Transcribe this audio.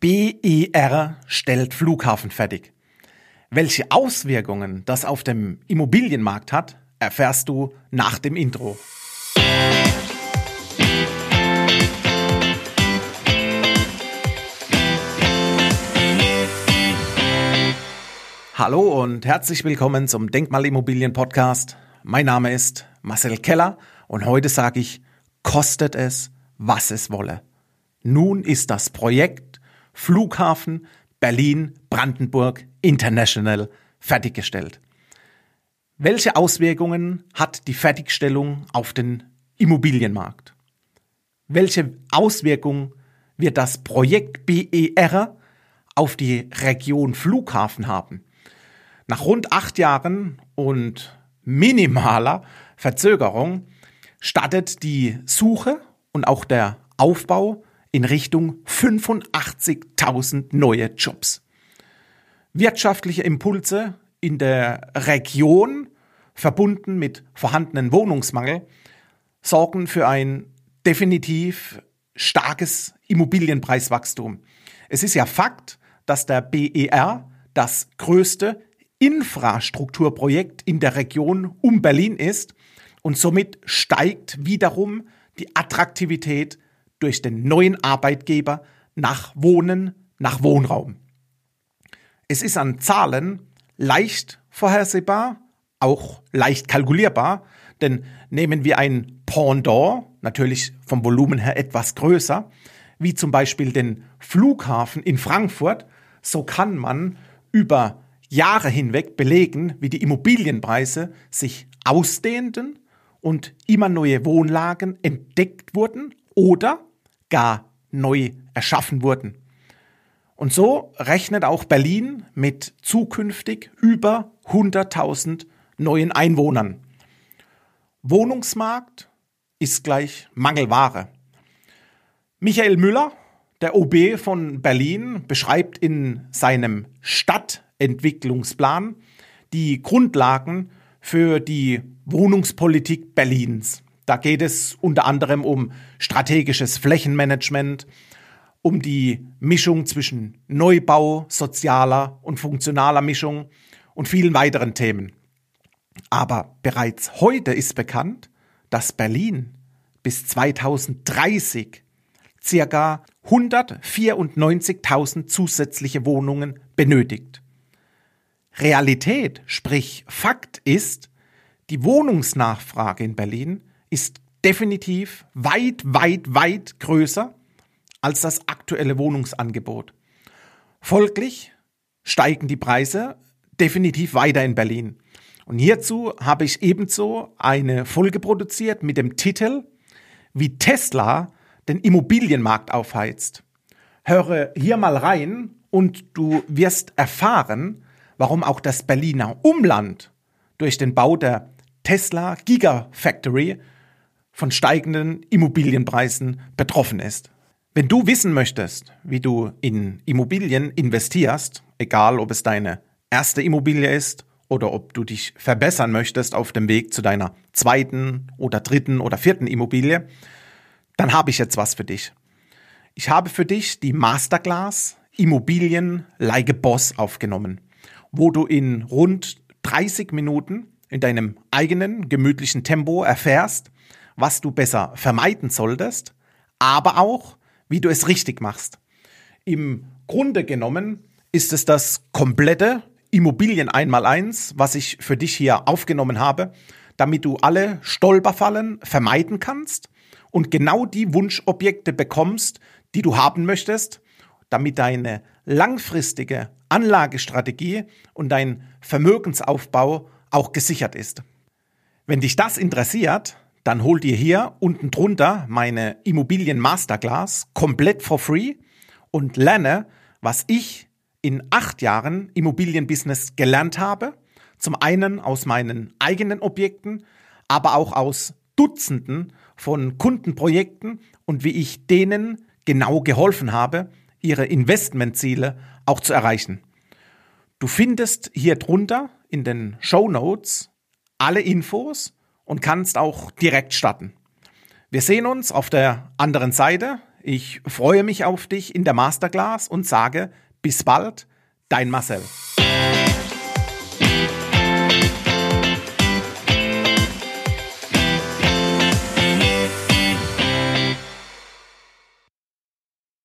BER stellt Flughafen fertig. Welche Auswirkungen das auf dem Immobilienmarkt hat, erfährst du nach dem Intro. Hallo und herzlich willkommen zum Denkmalimmobilien Podcast. Mein Name ist Marcel Keller und heute sage ich, kostet es, was es wolle. Nun ist das Projekt Flughafen Berlin Brandenburg International fertiggestellt. Welche Auswirkungen hat die Fertigstellung auf den Immobilienmarkt? Welche Auswirkungen wird das Projekt BER auf die Region Flughafen haben? Nach rund acht Jahren und minimaler Verzögerung startet die Suche und auch der Aufbau in Richtung 85.000 neue Jobs. Wirtschaftliche Impulse in der Region, verbunden mit vorhandenen Wohnungsmangel, sorgen für ein definitiv starkes Immobilienpreiswachstum. Es ist ja Fakt, dass der BER das größte Infrastrukturprojekt in der Region um Berlin ist und somit steigt wiederum die Attraktivität durch den neuen Arbeitgeber nach Wohnen, nach Wohnraum. Es ist an Zahlen leicht vorhersehbar, auch leicht kalkulierbar, denn nehmen wir ein Pendant, natürlich vom Volumen her etwas größer, wie zum Beispiel den Flughafen in Frankfurt, so kann man über Jahre hinweg belegen, wie die Immobilienpreise sich ausdehnten und immer neue Wohnlagen entdeckt wurden oder gar neu erschaffen wurden. Und so rechnet auch Berlin mit zukünftig über 100.000 neuen Einwohnern. Wohnungsmarkt ist gleich Mangelware. Michael Müller, der OB von Berlin, beschreibt in seinem Stadtentwicklungsplan die Grundlagen für die Wohnungspolitik Berlins. Da geht es unter anderem um strategisches Flächenmanagement, um die Mischung zwischen Neubau, sozialer und funktionaler Mischung und vielen weiteren Themen. Aber bereits heute ist bekannt, dass Berlin bis 2030 circa 194.000 zusätzliche Wohnungen benötigt. Realität, sprich Fakt ist, die Wohnungsnachfrage in Berlin ist definitiv weit, weit, weit größer als das aktuelle Wohnungsangebot. Folglich steigen die Preise definitiv weiter in Berlin. Und hierzu habe ich ebenso eine Folge produziert mit dem Titel Wie Tesla den Immobilienmarkt aufheizt. Höre hier mal rein und du wirst erfahren, warum auch das Berliner Umland durch den Bau der Tesla Gigafactory von steigenden Immobilienpreisen betroffen ist. Wenn du wissen möchtest, wie du in Immobilien investierst, egal ob es deine erste Immobilie ist oder ob du dich verbessern möchtest auf dem Weg zu deiner zweiten oder dritten oder vierten Immobilie, dann habe ich jetzt was für dich. Ich habe für dich die Masterclass Immobilien Like Boss aufgenommen, wo du in rund 30 Minuten in deinem eigenen gemütlichen Tempo erfährst, was du besser vermeiden solltest, aber auch, wie du es richtig machst. Im Grunde genommen ist es das komplette Immobilien einmal eins, was ich für dich hier aufgenommen habe, damit du alle Stolperfallen vermeiden kannst und genau die Wunschobjekte bekommst, die du haben möchtest, damit deine langfristige Anlagestrategie und dein Vermögensaufbau auch gesichert ist. Wenn dich das interessiert, dann hol dir hier unten drunter meine Immobilien Masterclass komplett for free und lerne, was ich in acht Jahren Immobilienbusiness gelernt habe. Zum einen aus meinen eigenen Objekten, aber auch aus Dutzenden von Kundenprojekten und wie ich denen genau geholfen habe, ihre Investmentziele auch zu erreichen. Du findest hier drunter in den Show Notes alle Infos und kannst auch direkt starten. Wir sehen uns auf der anderen Seite Ich freue mich auf dich in der Masterclass und sage bis bald, dein Marcel.